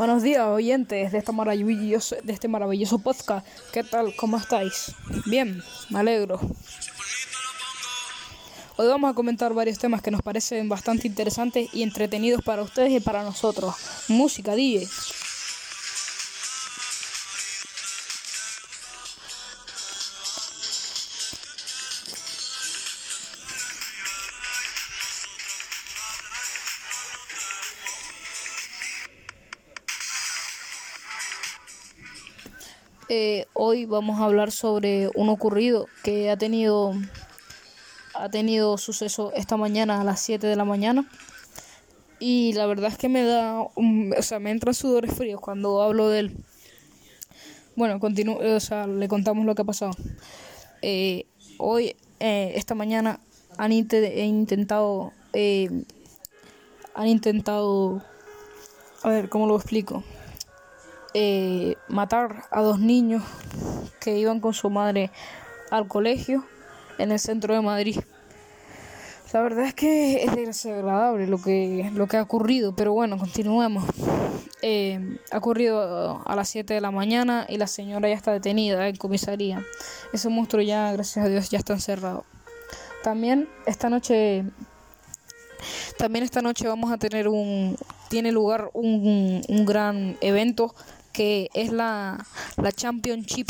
Buenos días, oyentes de, esta maravilloso, de este maravilloso podcast. ¿Qué tal? ¿Cómo estáis? Bien, me alegro. Hoy vamos a comentar varios temas que nos parecen bastante interesantes y entretenidos para ustedes y para nosotros. Música, DJ. Eh, hoy vamos a hablar sobre un ocurrido que ha tenido ha tenido suceso esta mañana a las 7 de la mañana. Y la verdad es que me da o sea me entran sudores fríos cuando hablo de él. Bueno continúo o sea le contamos lo que ha pasado. Eh, hoy eh, esta mañana han intentado han intentado a ver cómo lo explico eh, matar a dos niños que iban con su madre al colegio en el centro de Madrid. La verdad es que es desagradable lo que, lo que ha ocurrido, pero bueno, continuemos. Eh, ha ocurrido a las 7 de la mañana y la señora ya está detenida en comisaría. Ese monstruo ya, gracias a Dios, ya está encerrado. También esta noche también esta noche vamos a tener un tiene lugar un, un gran evento que es la, la Championship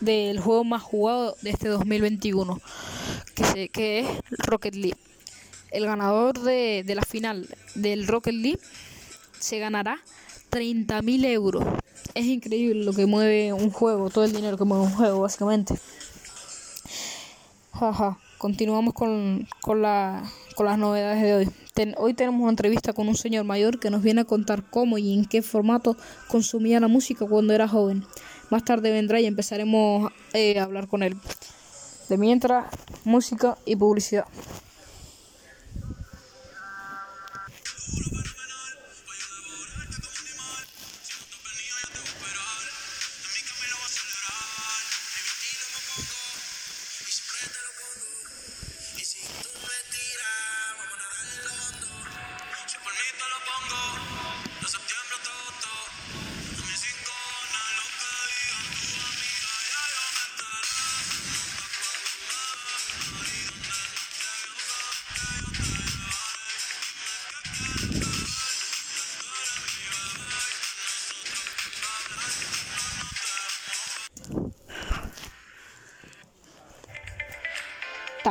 del juego más jugado de este 2021, que, se, que es Rocket League. El ganador de, de la final del Rocket League se ganará 30.000 euros. Es increíble lo que mueve un juego, todo el dinero que mueve un juego, básicamente. Jaja, continuamos con, con, la, con las novedades de hoy hoy tenemos una entrevista con un señor mayor que nos viene a contar cómo y en qué formato consumía la música cuando era joven. Más tarde vendrá y empezaremos eh, a hablar con él. De mientras, música y publicidad.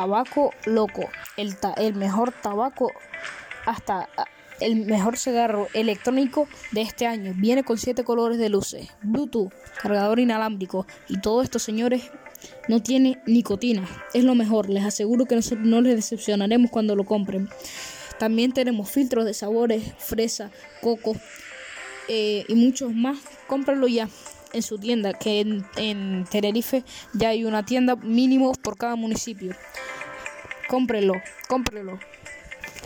Tabaco loco, el, el mejor tabaco hasta ah, el mejor cigarro electrónico de este año. Viene con siete colores de luces, Bluetooth, cargador inalámbrico y todo esto, señores, no tiene nicotina. Es lo mejor, les aseguro que no les decepcionaremos cuando lo compren. También tenemos filtros de sabores, fresa, coco eh, y muchos más. Cómpralo ya en su tienda, que en, en Tenerife ya hay una tienda mínimo por cada municipio cómprelo, cómprelo.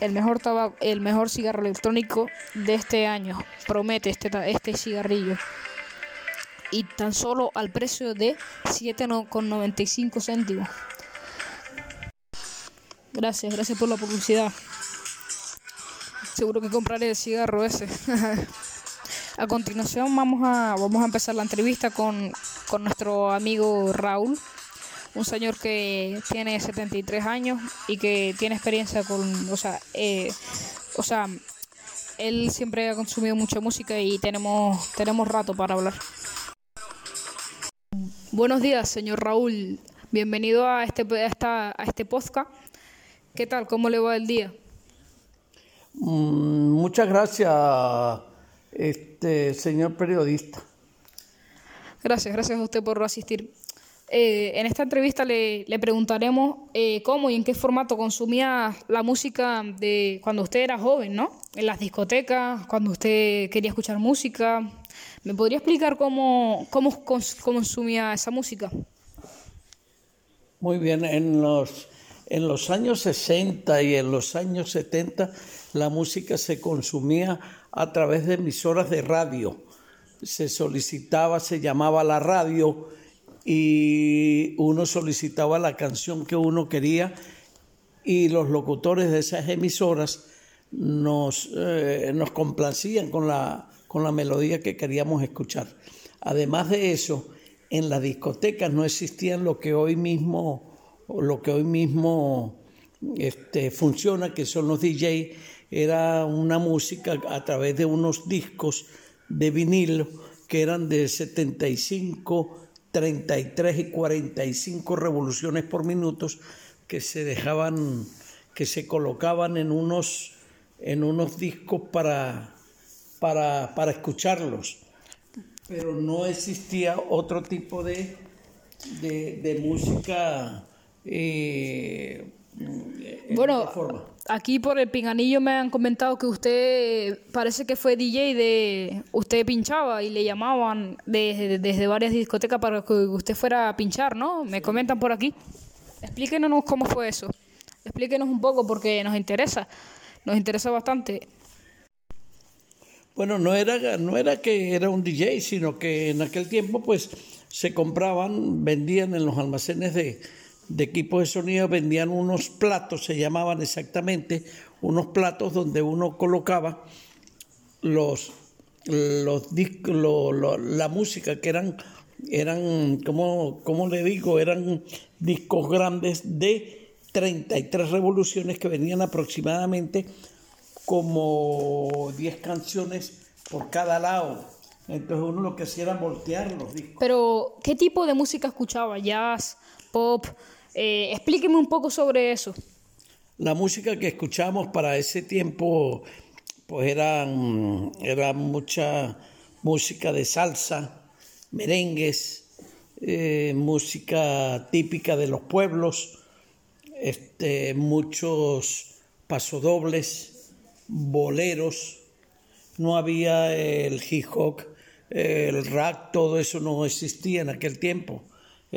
El mejor tabaco, el mejor cigarro electrónico de este año. Promete este, este cigarrillo. Y tan solo al precio de 7,95 céntimos. Gracias, gracias por la publicidad. Seguro que compraré el cigarro ese. a continuación vamos a, vamos a empezar la entrevista con, con nuestro amigo Raúl un señor que tiene 73 años y que tiene experiencia con, o sea, eh, o sea, él siempre ha consumido mucha música y tenemos, tenemos rato para hablar. Buenos días, señor Raúl. Bienvenido a este, a, a este podcast. ¿Qué tal? ¿Cómo le va el día? Mm, muchas gracias, este señor periodista. Gracias, gracias a usted por asistir. Eh, en esta entrevista le, preguntaremos eh, cómo y en qué formato consumía la música de cuando usted era joven, ¿no? En las discotecas, cuando usted quería escuchar música. ¿Me podría explicar cómo, cómo consumía esa música? Muy bien, en los, en los años 60 y en los años 70 la música se consumía a través de emisoras de radio se solicitaba, se llamaba la radio y uno solicitaba la canción que uno quería y los locutores de esas emisoras nos, eh, nos complacían con la, con la melodía que queríamos escuchar. Además de eso, en las discotecas no existían lo que hoy mismo, lo que hoy mismo este, funciona, que son los DJ, era una música a través de unos discos de vinilo que eran de 75, 33 y 45 revoluciones por minuto que se dejaban, que se colocaban en unos, en unos discos para, para, para escucharlos. Pero no existía otro tipo de, de, música. Eh, bueno, aquí por el pinganillo me han comentado que usted parece que fue DJ de... Usted pinchaba y le llamaban desde, desde varias discotecas para que usted fuera a pinchar, ¿no? Me comentan por aquí. Explíquenos cómo fue eso. Explíquenos un poco porque nos interesa. Nos interesa bastante. Bueno, no era, no era que era un DJ, sino que en aquel tiempo pues se compraban, vendían en los almacenes de, de equipos de sonido vendían unos platos, se llamaban exactamente, unos platos donde uno colocaba los, los discos, la música que eran, eran como, como le digo, eran discos grandes de 33 revoluciones que venían aproximadamente como 10 canciones por cada lado. Entonces uno lo que hacía era voltear los discos. Pero, ¿qué tipo de música escuchaba? ¿Jazz? ¿Pop? Eh, explíqueme un poco sobre eso. La música que escuchamos para ese tiempo, pues era mucha música de salsa, merengues, eh, música típica de los pueblos, este, muchos pasodobles, boleros, no había el hip hop, el rap, todo eso no existía en aquel tiempo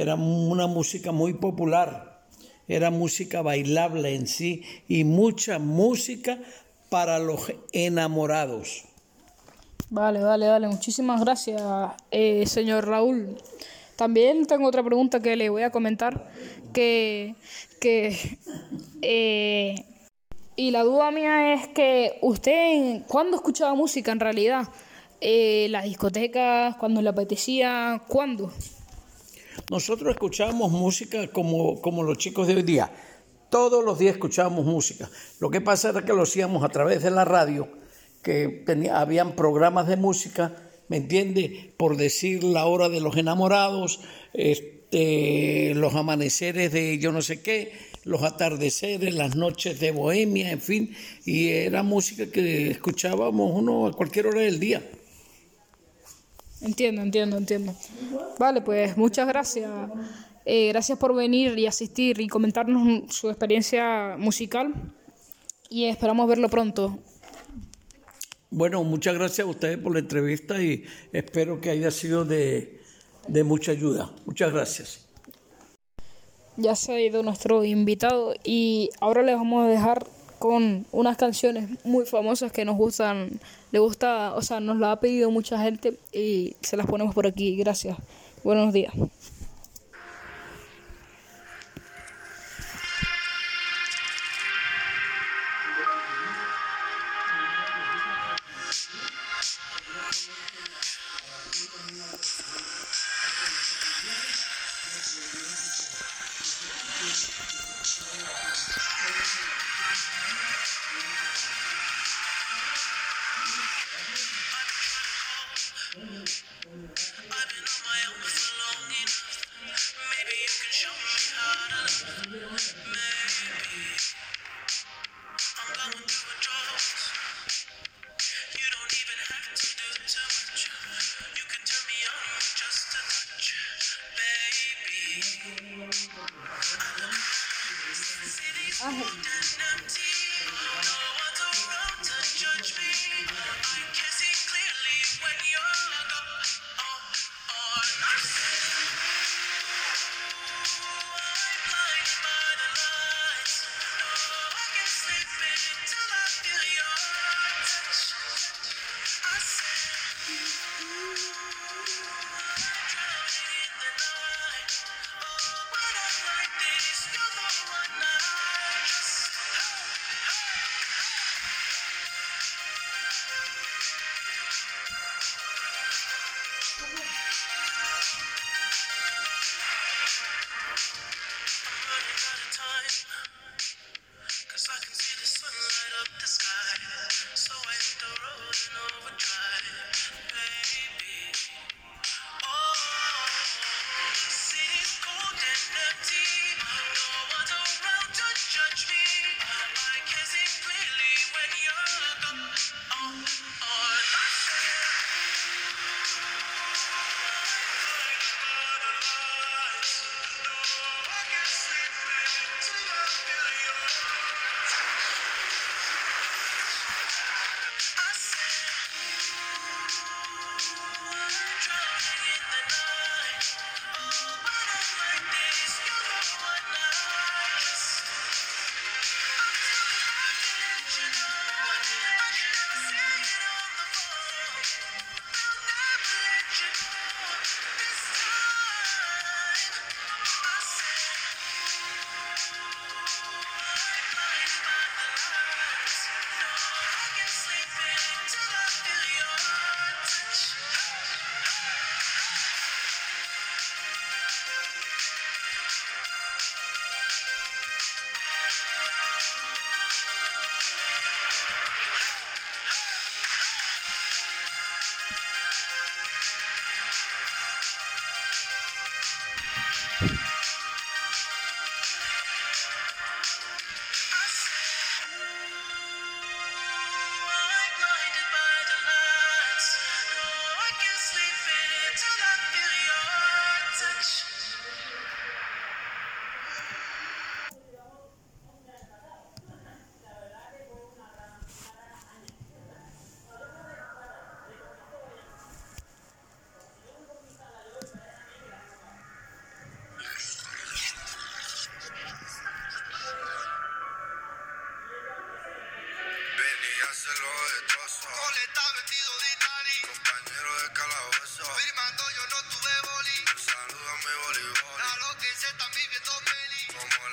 era una música muy popular, era música bailable en sí y mucha música para los enamorados. Vale, vale, vale. Muchísimas gracias, eh, señor Raúl. También tengo otra pregunta que le voy a comentar, que, que eh, y la duda mía es que usted, ¿cuándo escuchaba música en realidad? Eh, ¿Las discotecas? ¿Cuándo le apetecía? ¿Cuándo? Nosotros escuchábamos música como, como los chicos de hoy día. Todos los días escuchábamos música. Lo que pasa era que lo hacíamos a través de la radio, que tenía, habían programas de música, ¿me entiende? Por decir la hora de los enamorados, este, los amaneceres de yo no sé qué, los atardeceres, las noches de bohemia, en fin, y era música que escuchábamos uno a cualquier hora del día. Entiendo, entiendo, entiendo. Vale, pues muchas gracias. Eh, gracias por venir y asistir y comentarnos su experiencia musical y esperamos verlo pronto. Bueno, muchas gracias a ustedes por la entrevista y espero que haya sido de, de mucha ayuda. Muchas gracias. Ya se ha ido nuestro invitado y ahora les vamos a dejar con unas canciones muy famosas que nos gustan, le gusta, o sea, nos lo ha pedido mucha gente y se las ponemos por aquí. Gracias. Buenos días. So I hit the road in overdrive, baby.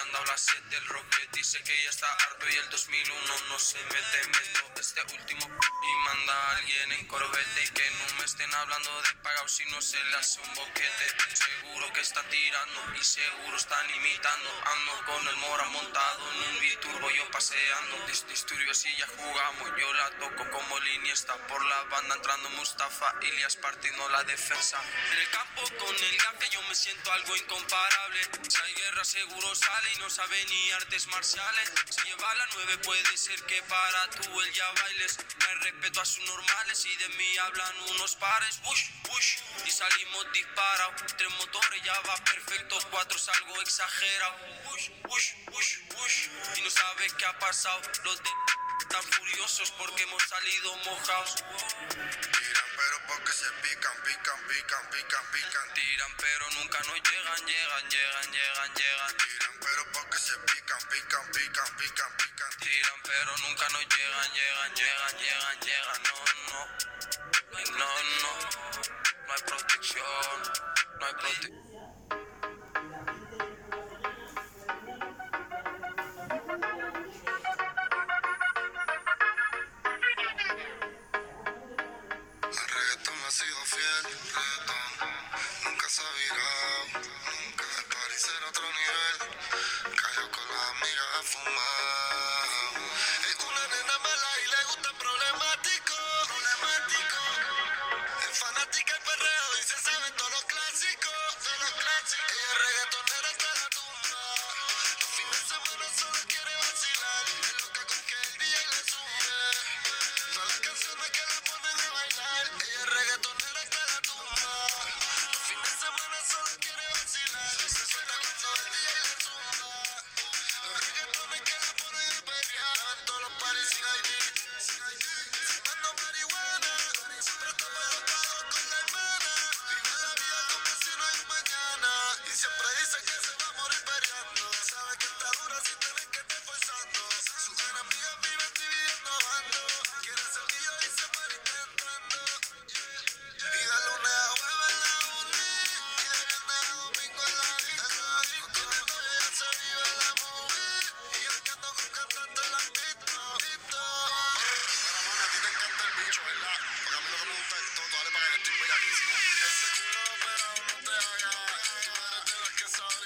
anda a las 7 el rocket dice que ya está harto y el 2001 no se mete meto este último y manda a alguien en corbete y que no me estén hablando de pagado si no se le hace un boquete. Seguro que está tirando y seguro están imitando. Ando con el mora montado en un biturbo yo paseando. Disturbio si ya jugamos yo la toco como línea está por la banda entrando Mustafa Ilias partiendo la defensa. En el campo con el gafe yo me siento algo incomparable si hay guerra seguro sale y no sabe ni artes marciales. Si lleva la 9 puede ser que para tú él ya bailes. No respeto a sus normales y de mí hablan unos pares. Bush bush y salimos disparados. Tres motores ya va perfecto. Cuatro salgo exagerado. Bush bush bush bush y no sabes qué ha pasado. Los de tan furiosos porque hemos salido mojados Tiran pero porque se pican, pican, pican, pican, pican. tiran pero nunca nos llegan llegan llegan llegan llegan Tiran pero porque se pican, pican, pican, pican, pican. tiran pero nunca nos llegan llegan llegan llegan llegan no no no no no hay protección no hay protección delícia, pra isso é aqui você vai morrer.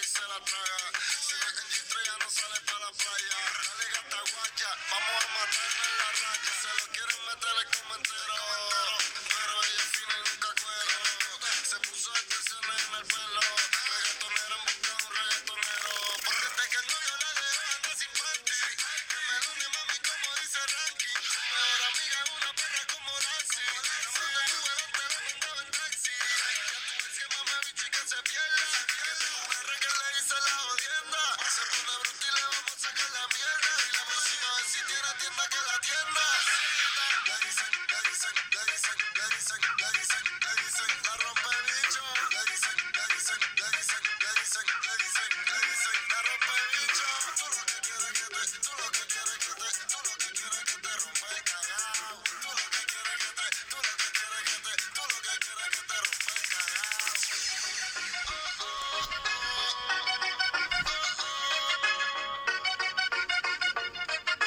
se la traga. Si no estrella, no sale para la playa. Dale gata guacha. Si tiene